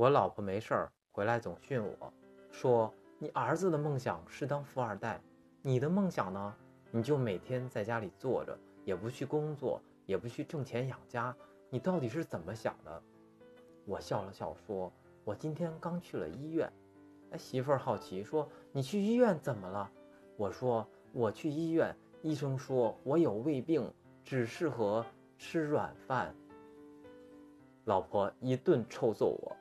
我老婆没事儿回来总训我，说你儿子的梦想是当富二代，你的梦想呢？你就每天在家里坐着，也不去工作，也不去挣钱养家，你到底是怎么想的？我笑了笑说：“我今天刚去了医院。”哎，媳妇儿好奇说：“你去医院怎么了？”我说：“我去医院，医生说我有胃病，只适合吃软饭。”老婆一顿臭揍我。